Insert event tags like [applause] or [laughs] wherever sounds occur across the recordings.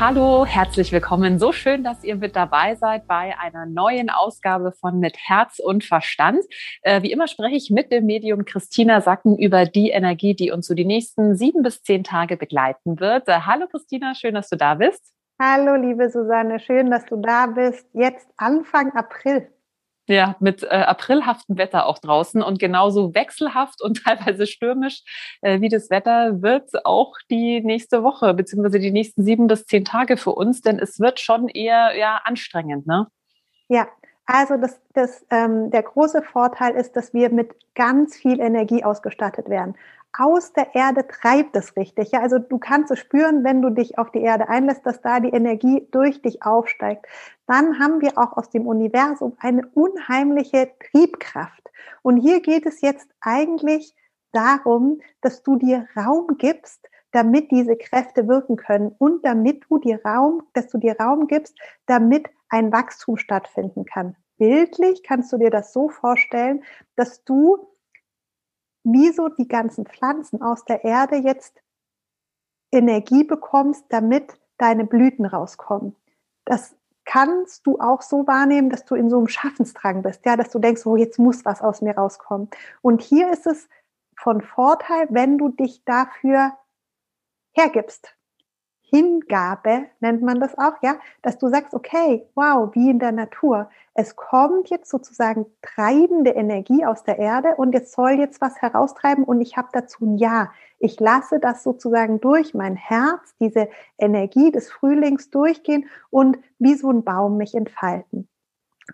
Hallo, herzlich willkommen. So schön, dass ihr mit dabei seid bei einer neuen Ausgabe von Mit Herz und Verstand. Äh, wie immer spreche ich mit dem Medium Christina Sacken über die Energie, die uns so die nächsten sieben bis zehn Tage begleiten wird. Äh, hallo Christina, schön, dass du da bist. Hallo, liebe Susanne, schön, dass du da bist. Jetzt Anfang April. Ja, mit äh, aprilhaftem Wetter auch draußen und genauso wechselhaft und [laughs] teilweise stürmisch äh, wie das Wetter wird auch die nächste Woche beziehungsweise die nächsten sieben bis zehn Tage für uns, denn es wird schon eher ja anstrengend, ne? Ja, also das, das, ähm, der große Vorteil ist, dass wir mit ganz viel Energie ausgestattet werden aus der Erde treibt es richtig. Ja, also du kannst es spüren, wenn du dich auf die Erde einlässt, dass da die Energie durch dich aufsteigt. Dann haben wir auch aus dem Universum eine unheimliche Triebkraft. Und hier geht es jetzt eigentlich darum, dass du dir Raum gibst, damit diese Kräfte wirken können und damit du dir Raum, dass du dir Raum gibst, damit ein Wachstum stattfinden kann. Bildlich kannst du dir das so vorstellen, dass du wieso die ganzen Pflanzen aus der Erde jetzt Energie bekommst, damit deine Blüten rauskommen. Das kannst du auch so wahrnehmen, dass du in so einem Schaffensdrang bist, ja, dass du denkst, oh, jetzt muss was aus mir rauskommen. Und hier ist es von Vorteil, wenn du dich dafür hergibst. Hingabe nennt man das auch, ja, dass du sagst, okay, wow, wie in der Natur. Es kommt jetzt sozusagen treibende Energie aus der Erde und jetzt soll jetzt was heraustreiben und ich habe dazu ein Ja. Ich lasse das sozusagen durch mein Herz, diese Energie des Frühlings durchgehen und wie so ein Baum mich entfalten.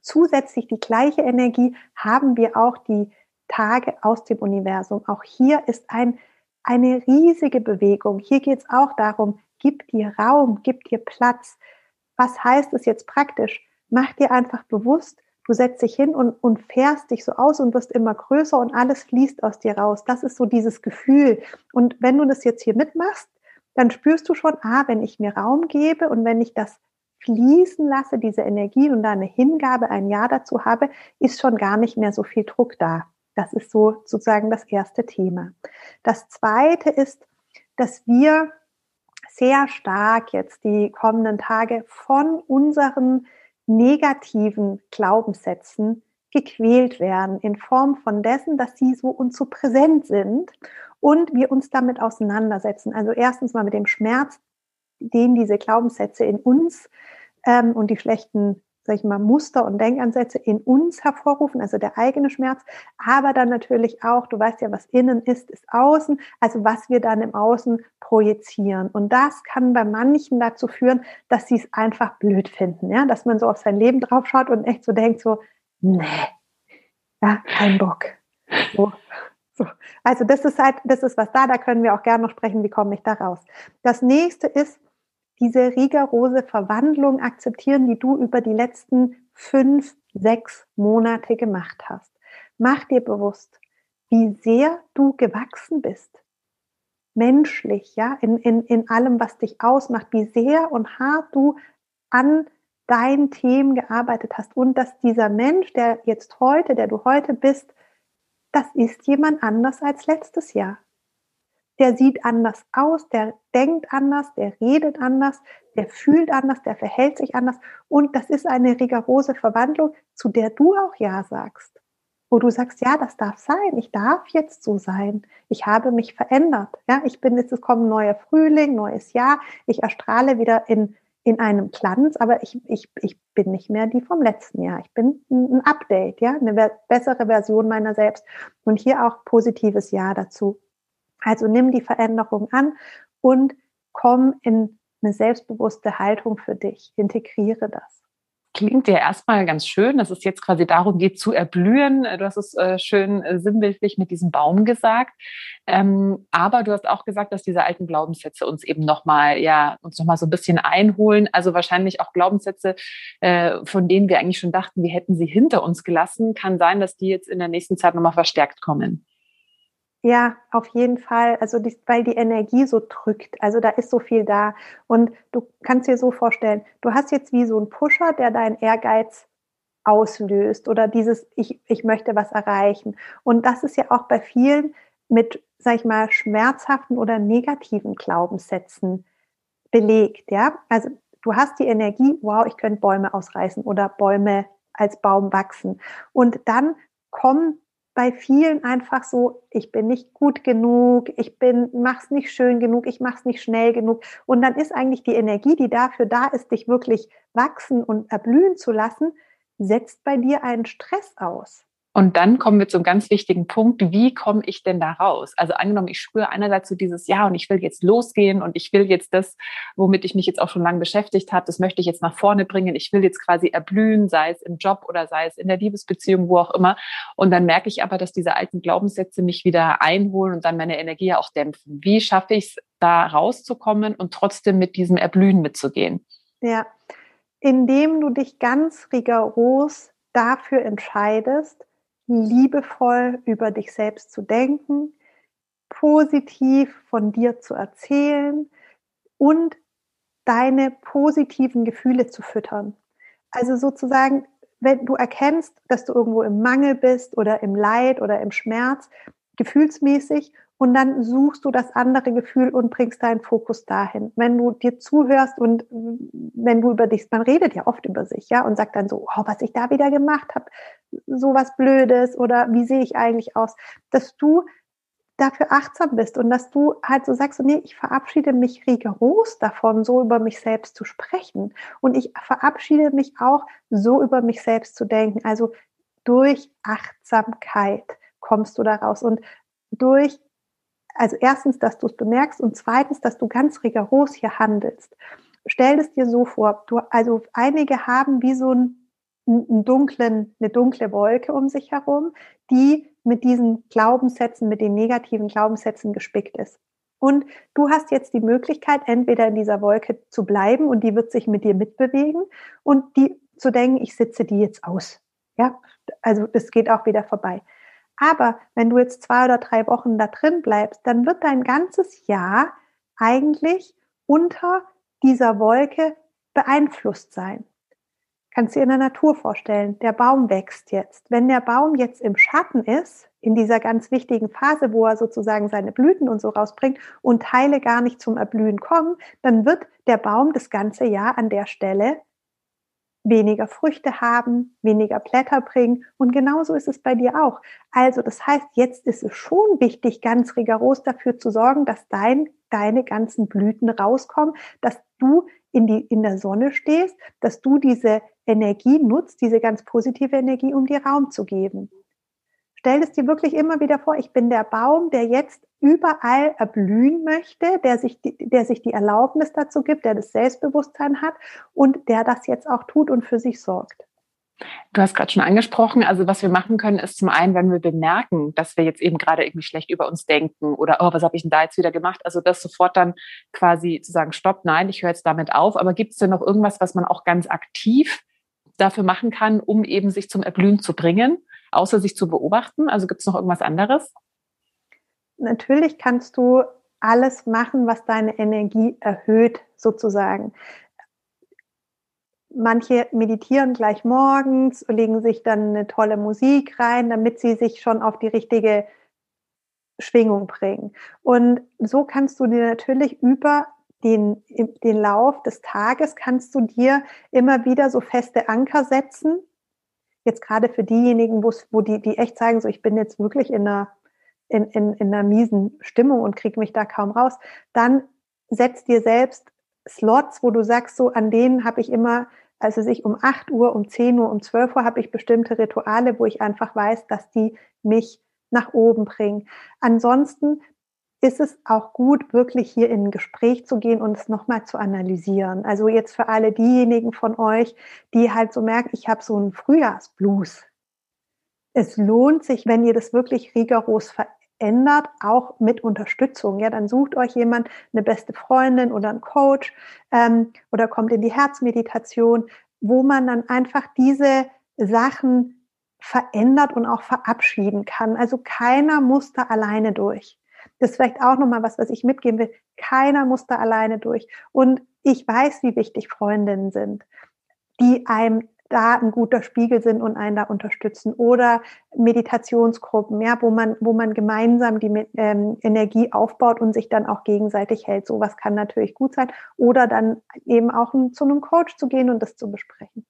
Zusätzlich die gleiche Energie haben wir auch die Tage aus dem Universum. Auch hier ist ein eine riesige Bewegung. Hier geht es auch darum, gib dir Raum, gib dir Platz. Was heißt es jetzt praktisch? Mach dir einfach bewusst, du setzt dich hin und, und fährst dich so aus und wirst immer größer und alles fließt aus dir raus. Das ist so dieses Gefühl. Und wenn du das jetzt hier mitmachst, dann spürst du schon, ah, wenn ich mir Raum gebe und wenn ich das fließen lasse, diese Energie und da eine Hingabe, ein Ja dazu habe, ist schon gar nicht mehr so viel Druck da. Das ist so sozusagen das erste Thema. Das zweite ist, dass wir sehr stark jetzt die kommenden Tage von unseren negativen Glaubenssätzen gequält werden in Form von dessen, dass sie so uns so präsent sind und wir uns damit auseinandersetzen. Also erstens mal mit dem Schmerz, den diese Glaubenssätze in uns ähm, und die schlechten sag ich mal, Muster und Denkansätze in uns hervorrufen, also der eigene Schmerz, aber dann natürlich auch, du weißt ja, was innen ist, ist außen, also was wir dann im Außen projizieren. Und das kann bei manchen dazu führen, dass sie es einfach blöd finden, ja, dass man so auf sein Leben draufschaut und echt so denkt, so, nee, ja, kein Bock. So. So. Also das ist halt, das ist was da, da können wir auch gerne noch sprechen, wie komme ich da raus. Das nächste ist, diese rigorose Verwandlung akzeptieren, die du über die letzten fünf, sechs Monate gemacht hast. Mach dir bewusst, wie sehr du gewachsen bist. Menschlich, ja, in, in, in allem, was dich ausmacht, wie sehr und hart du an deinen Themen gearbeitet hast und dass dieser Mensch, der jetzt heute, der du heute bist, das ist jemand anders als letztes Jahr der sieht anders aus, der denkt anders, der redet anders, der fühlt anders, der verhält sich anders. Und das ist eine rigorose Verwandlung, zu der du auch Ja sagst. Wo du sagst, ja, das darf sein. Ich darf jetzt so sein. Ich habe mich verändert. Ja, ich bin jetzt, es kommt ein neuer Frühling, neues Jahr. Ich erstrahle wieder in, in einem Glanz, aber ich, ich, ich bin nicht mehr die vom letzten Jahr. Ich bin ein Update, ja, eine bessere Version meiner selbst. Und hier auch positives Ja dazu. Also nimm die Veränderung an und komm in eine selbstbewusste Haltung für dich. Integriere das. Klingt ja erstmal ganz schön, dass es jetzt quasi darum geht zu erblühen. Du hast es äh, schön äh, sinnbildlich mit diesem Baum gesagt. Ähm, aber du hast auch gesagt, dass diese alten Glaubenssätze uns eben nochmal, ja, uns nochmal so ein bisschen einholen. Also wahrscheinlich auch Glaubenssätze, äh, von denen wir eigentlich schon dachten, wir hätten sie hinter uns gelassen. Kann sein, dass die jetzt in der nächsten Zeit nochmal verstärkt kommen. Ja, auf jeden Fall. Also die, weil die Energie so drückt. Also da ist so viel da. Und du kannst dir so vorstellen, du hast jetzt wie so einen Pusher, der deinen Ehrgeiz auslöst oder dieses, ich, ich möchte was erreichen. Und das ist ja auch bei vielen mit, sag ich mal, schmerzhaften oder negativen Glaubenssätzen belegt. Ja, also du hast die Energie, wow, ich könnte Bäume ausreißen oder Bäume als Baum wachsen. Und dann kommen bei vielen einfach so, ich bin nicht gut genug, ich bin, mach's nicht schön genug, ich mach's nicht schnell genug. Und dann ist eigentlich die Energie, die dafür da ist, dich wirklich wachsen und erblühen zu lassen, setzt bei dir einen Stress aus. Und dann kommen wir zum ganz wichtigen Punkt, wie komme ich denn da raus? Also angenommen, ich spüre einerseits so dieses Ja und ich will jetzt losgehen und ich will jetzt das, womit ich mich jetzt auch schon lange beschäftigt habe, das möchte ich jetzt nach vorne bringen. Ich will jetzt quasi erblühen, sei es im Job oder sei es in der Liebesbeziehung, wo auch immer. Und dann merke ich aber, dass diese alten Glaubenssätze mich wieder einholen und dann meine Energie auch dämpfen. Wie schaffe ich es, da rauszukommen und trotzdem mit diesem Erblühen mitzugehen? Ja, indem du dich ganz rigoros dafür entscheidest, liebevoll über dich selbst zu denken, positiv von dir zu erzählen und deine positiven Gefühle zu füttern. Also sozusagen, wenn du erkennst, dass du irgendwo im Mangel bist oder im Leid oder im Schmerz, gefühlsmäßig und dann suchst du das andere Gefühl und bringst deinen Fokus dahin. Wenn du dir zuhörst und wenn du über dich, man redet ja oft über sich, ja, und sagt dann so, oh, was ich da wieder gemacht habe, so was Blödes oder wie sehe ich eigentlich aus, dass du dafür achtsam bist und dass du halt so sagst, nee, ich verabschiede mich rigoros davon, so über mich selbst zu sprechen. Und ich verabschiede mich auch, so über mich selbst zu denken. Also durch Achtsamkeit kommst du daraus. Und durch, also erstens, dass du es bemerkst und zweitens, dass du ganz rigoros hier handelst. Stell es dir so vor, du, also einige haben wie so einen, einen dunklen, eine dunkle Wolke um sich herum, die mit diesen Glaubenssätzen, mit den negativen Glaubenssätzen gespickt ist. Und du hast jetzt die Möglichkeit, entweder in dieser Wolke zu bleiben und die wird sich mit dir mitbewegen und die zu denken, ich sitze die jetzt aus. Ja, also das geht auch wieder vorbei. Aber wenn du jetzt zwei oder drei Wochen da drin bleibst, dann wird dein ganzes Jahr eigentlich unter dieser Wolke beeinflusst sein. Kannst du dir in der Natur vorstellen, der Baum wächst jetzt. Wenn der Baum jetzt im Schatten ist, in dieser ganz wichtigen Phase, wo er sozusagen seine Blüten und so rausbringt und Teile gar nicht zum Erblühen kommen, dann wird der Baum das ganze Jahr an der Stelle weniger Früchte haben, weniger Blätter bringen. Und genauso ist es bei dir auch. Also das heißt, jetzt ist es schon wichtig, ganz rigoros dafür zu sorgen, dass dein, deine ganzen Blüten rauskommen, dass du in, die, in der Sonne stehst, dass du diese Energie nutzt, diese ganz positive Energie, um dir Raum zu geben. Stell es dir wirklich immer wieder vor, ich bin der Baum, der jetzt überall erblühen möchte, der sich, der sich die Erlaubnis dazu gibt, der das Selbstbewusstsein hat und der das jetzt auch tut und für sich sorgt. Du hast gerade schon angesprochen, also was wir machen können, ist zum einen, wenn wir bemerken, dass wir jetzt eben gerade irgendwie schlecht über uns denken oder, oh, was habe ich denn da jetzt wieder gemacht? Also das sofort dann quasi zu sagen, stopp, nein, ich höre jetzt damit auf. Aber gibt es denn noch irgendwas, was man auch ganz aktiv dafür machen kann, um eben sich zum Erblühen zu bringen? außer sich zu beobachten? Also gibt es noch irgendwas anderes? Natürlich kannst du alles machen, was deine Energie erhöht, sozusagen. Manche meditieren gleich morgens, legen sich dann eine tolle Musik rein, damit sie sich schon auf die richtige Schwingung bringen. Und so kannst du dir natürlich über den, den Lauf des Tages, kannst du dir immer wieder so feste Anker setzen, jetzt gerade für diejenigen, wo die, die echt sagen, so ich bin jetzt wirklich in einer, in, in, in einer miesen Stimmung und kriege mich da kaum raus, dann setz dir selbst Slots, wo du sagst, so an denen habe ich immer, also sich um 8 Uhr, um 10 Uhr, um 12 Uhr habe ich bestimmte Rituale, wo ich einfach weiß, dass die mich nach oben bringen. Ansonsten ist es auch gut, wirklich hier in ein Gespräch zu gehen und es nochmal zu analysieren. Also jetzt für alle diejenigen von euch, die halt so merken, ich habe so einen Frühjahrsblues. Es lohnt sich, wenn ihr das wirklich rigoros verändert, auch mit Unterstützung. Ja, dann sucht euch jemand, eine beste Freundin oder einen Coach ähm, oder kommt in die Herzmeditation, wo man dann einfach diese Sachen verändert und auch verabschieden kann. Also keiner muss da alleine durch. Das ist vielleicht auch nochmal was, was ich mitgeben will. Keiner muss da alleine durch. Und ich weiß, wie wichtig Freundinnen sind, die einem da ein guter Spiegel sind und einen da unterstützen. Oder Meditationsgruppen, ja, wo man, wo man gemeinsam die ähm, Energie aufbaut und sich dann auch gegenseitig hält. Sowas kann natürlich gut sein. Oder dann eben auch zu einem Coach zu gehen und das zu besprechen.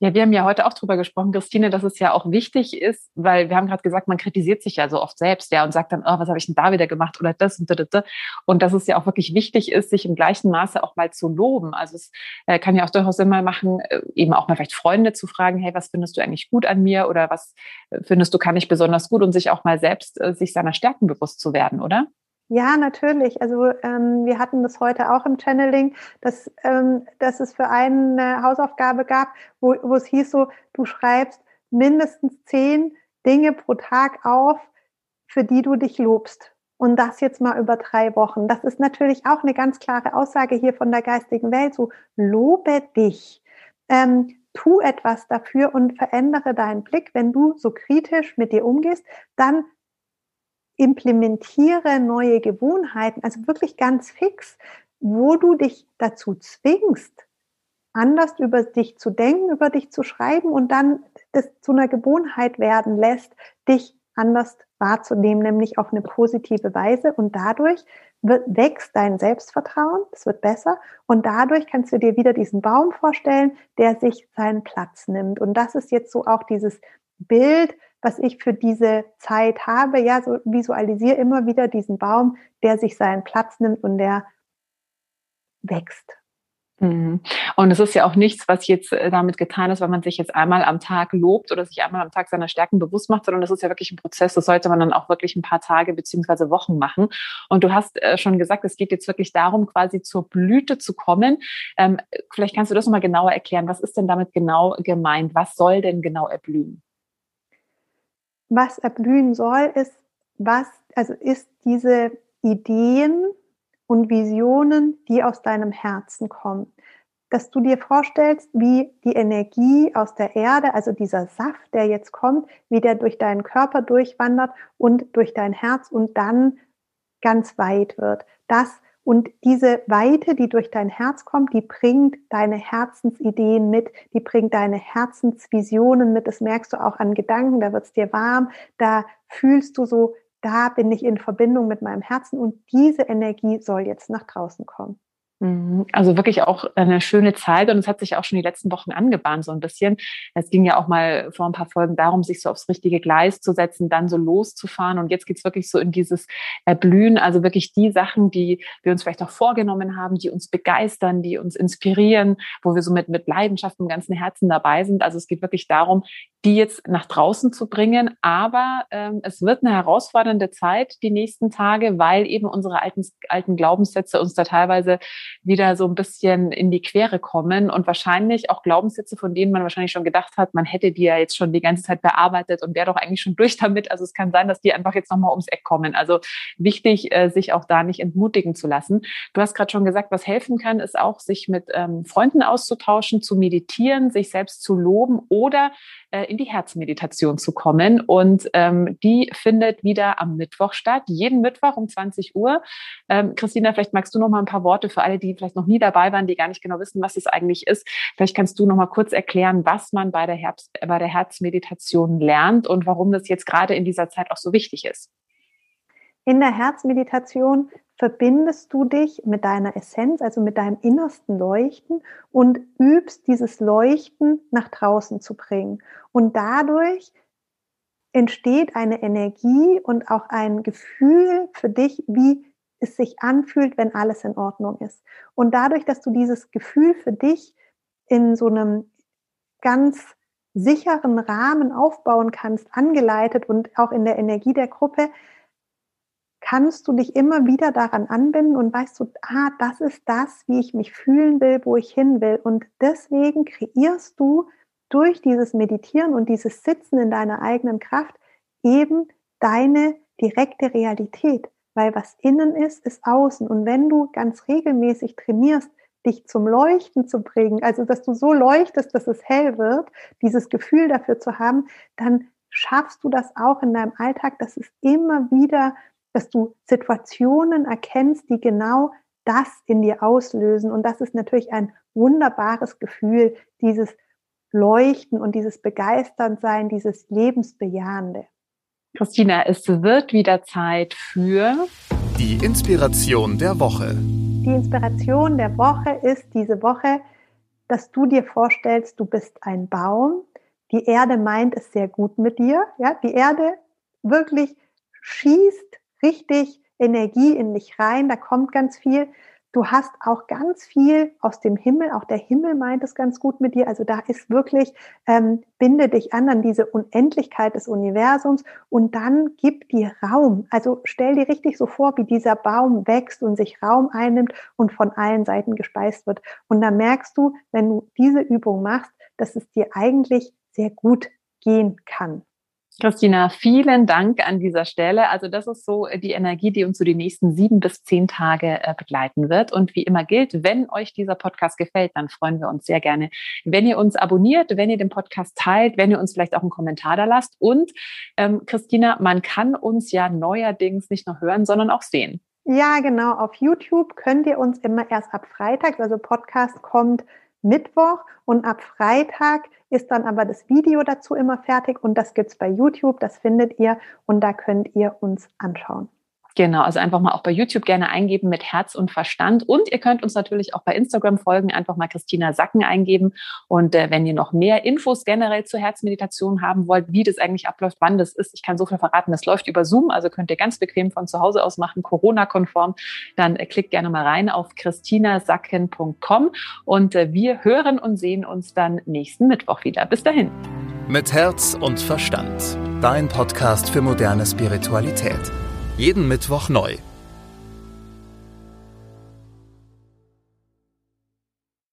Ja, wir haben ja heute auch drüber gesprochen, Christine, dass es ja auch wichtig ist, weil wir haben gerade gesagt, man kritisiert sich ja so oft selbst, ja, und sagt dann, oh, was habe ich denn da wieder gemacht oder das und das. Und dass es ja auch wirklich wichtig ist, sich im gleichen Maße auch mal zu loben. Also es äh, kann ja auch durchaus Sinn machen, äh, eben auch mal vielleicht Freunde zu fragen, hey, was findest du eigentlich gut an mir oder was äh, findest du kann ich besonders gut und sich auch mal selbst sich seiner Stärken bewusst zu werden, oder? Ja, natürlich. Also ähm, wir hatten das heute auch im Channeling, dass, ähm, dass es für einen eine Hausaufgabe gab, wo, wo es hieß so, du schreibst mindestens zehn Dinge pro Tag auf, für die du dich lobst. Und das jetzt mal über drei Wochen. Das ist natürlich auch eine ganz klare Aussage hier von der geistigen Welt. So, lobe dich. Ähm, tu etwas dafür und verändere deinen Blick. Wenn du so kritisch mit dir umgehst, dann implementiere neue Gewohnheiten, also wirklich ganz fix, wo du dich dazu zwingst, anders über dich zu denken, über dich zu schreiben und dann das zu einer Gewohnheit werden lässt, dich anders wahrzunehmen, nämlich auf eine positive Weise. Und dadurch wird, wächst dein Selbstvertrauen, es wird besser. Und dadurch kannst du dir wieder diesen Baum vorstellen, der sich seinen Platz nimmt. Und das ist jetzt so auch dieses Bild, was ich für diese Zeit habe. Ja, so visualisiere immer wieder diesen Baum, der sich seinen Platz nimmt und der wächst. Mhm. Und es ist ja auch nichts, was jetzt äh, damit getan ist, weil man sich jetzt einmal am Tag lobt oder sich einmal am Tag seiner Stärken bewusst macht, sondern das ist ja wirklich ein Prozess. Das sollte man dann auch wirklich ein paar Tage beziehungsweise Wochen machen. Und du hast äh, schon gesagt, es geht jetzt wirklich darum, quasi zur Blüte zu kommen. Ähm, vielleicht kannst du das nochmal genauer erklären. Was ist denn damit genau gemeint? Was soll denn genau erblühen? Was erblühen soll, ist, was, also ist diese Ideen und Visionen, die aus deinem Herzen kommen. Dass du dir vorstellst, wie die Energie aus der Erde, also dieser Saft, der jetzt kommt, wie der durch deinen Körper durchwandert und durch dein Herz und dann ganz weit wird. Das und diese Weite, die durch dein Herz kommt, die bringt deine Herzensideen mit, die bringt deine Herzensvisionen mit. Das merkst du auch an Gedanken, da wird es dir warm, da fühlst du so, da bin ich in Verbindung mit meinem Herzen und diese Energie soll jetzt nach draußen kommen. Mhm. Also wirklich auch eine schöne Zeit und es hat sich auch schon die letzten Wochen angebahnt so ein bisschen. Es ging ja auch mal vor ein paar Folgen darum, sich so aufs richtige Gleis zu setzen, dann so loszufahren und jetzt geht's wirklich so in dieses Erblühen, also wirklich die Sachen, die wir uns vielleicht auch vorgenommen haben, die uns begeistern, die uns inspirieren, wo wir so mit, mit Leidenschaft im ganzen Herzen dabei sind. Also es geht wirklich darum, die jetzt nach draußen zu bringen. Aber ähm, es wird eine herausfordernde Zeit die nächsten Tage, weil eben unsere alten, alten Glaubenssätze uns da teilweise wieder so ein bisschen in die Quere kommen und wahrscheinlich auch Glaubenssätze, von denen man wahrscheinlich schon gedacht hat, man hätte die ja jetzt schon die ganze Zeit bearbeitet und wäre doch eigentlich schon durch damit. Also es kann sein, dass die einfach jetzt nochmal ums Eck kommen. Also wichtig, äh, sich auch da nicht entmutigen zu lassen. Du hast gerade schon gesagt, was helfen kann, ist auch, sich mit ähm, Freunden auszutauschen, zu meditieren, sich selbst zu loben oder äh, in die Herzmeditation zu kommen. Und ähm, die findet wieder am Mittwoch statt, jeden Mittwoch um 20 Uhr. Ähm, Christina, vielleicht magst du noch mal ein paar Worte für alle, die vielleicht noch nie dabei waren, die gar nicht genau wissen, was es eigentlich ist. Vielleicht kannst du noch mal kurz erklären, was man bei der, Herbst, bei der Herzmeditation lernt und warum das jetzt gerade in dieser Zeit auch so wichtig ist. In der Herzmeditation verbindest du dich mit deiner Essenz, also mit deinem innersten Leuchten und übst dieses Leuchten nach draußen zu bringen. Und dadurch entsteht eine Energie und auch ein Gefühl für dich, wie es sich anfühlt, wenn alles in Ordnung ist. Und dadurch, dass du dieses Gefühl für dich in so einem ganz sicheren Rahmen aufbauen kannst, angeleitet und auch in der Energie der Gruppe, kannst du dich immer wieder daran anbinden und weißt du, ah, das ist das, wie ich mich fühlen will, wo ich hin will. Und deswegen kreierst du durch dieses Meditieren und dieses Sitzen in deiner eigenen Kraft eben deine direkte Realität. Weil was innen ist, ist außen. Und wenn du ganz regelmäßig trainierst, dich zum Leuchten zu bringen, also dass du so leuchtest, dass es hell wird, dieses Gefühl dafür zu haben, dann schaffst du das auch in deinem Alltag, dass es immer wieder, dass du Situationen erkennst, die genau das in dir auslösen. Und das ist natürlich ein wunderbares Gefühl, dieses Leuchten und dieses Begeistertsein, dieses Lebensbejahende. Christina, es wird wieder Zeit für die Inspiration der Woche. Die Inspiration der Woche ist diese Woche, dass du dir vorstellst, du bist ein Baum. Die Erde meint es sehr gut mit dir. Ja, die Erde wirklich schießt richtig Energie in dich rein. Da kommt ganz viel. Du hast auch ganz viel aus dem Himmel, auch der Himmel meint es ganz gut mit dir. Also da ist wirklich, ähm, binde dich an an diese Unendlichkeit des Universums und dann gib dir Raum. Also stell dir richtig so vor, wie dieser Baum wächst und sich Raum einnimmt und von allen Seiten gespeist wird. Und dann merkst du, wenn du diese Übung machst, dass es dir eigentlich sehr gut gehen kann. Christina, vielen Dank an dieser Stelle. Also das ist so die Energie, die uns so die nächsten sieben bis zehn Tage äh, begleiten wird. Und wie immer gilt, wenn euch dieser Podcast gefällt, dann freuen wir uns sehr gerne, wenn ihr uns abonniert, wenn ihr den Podcast teilt, wenn ihr uns vielleicht auch einen Kommentar da lasst. Und ähm, Christina, man kann uns ja neuerdings nicht nur hören, sondern auch sehen. Ja, genau. Auf YouTube könnt ihr uns immer erst ab Freitag, also Podcast kommt Mittwoch und ab Freitag ist dann aber das Video dazu immer fertig und das gibt's bei YouTube, das findet ihr und da könnt ihr uns anschauen. Genau, also einfach mal auch bei YouTube gerne eingeben mit Herz und Verstand. Und ihr könnt uns natürlich auch bei Instagram folgen, einfach mal Christina Sacken eingeben. Und äh, wenn ihr noch mehr Infos generell zur Herzmeditation haben wollt, wie das eigentlich abläuft, wann das ist, ich kann so viel verraten, das läuft über Zoom, also könnt ihr ganz bequem von zu Hause aus machen, Corona-konform. Dann äh, klickt gerne mal rein auf christinasacken.com und äh, wir hören und sehen uns dann nächsten Mittwoch wieder. Bis dahin. Mit Herz und Verstand. Dein Podcast für moderne Spiritualität. Jeden Mittwoch neu.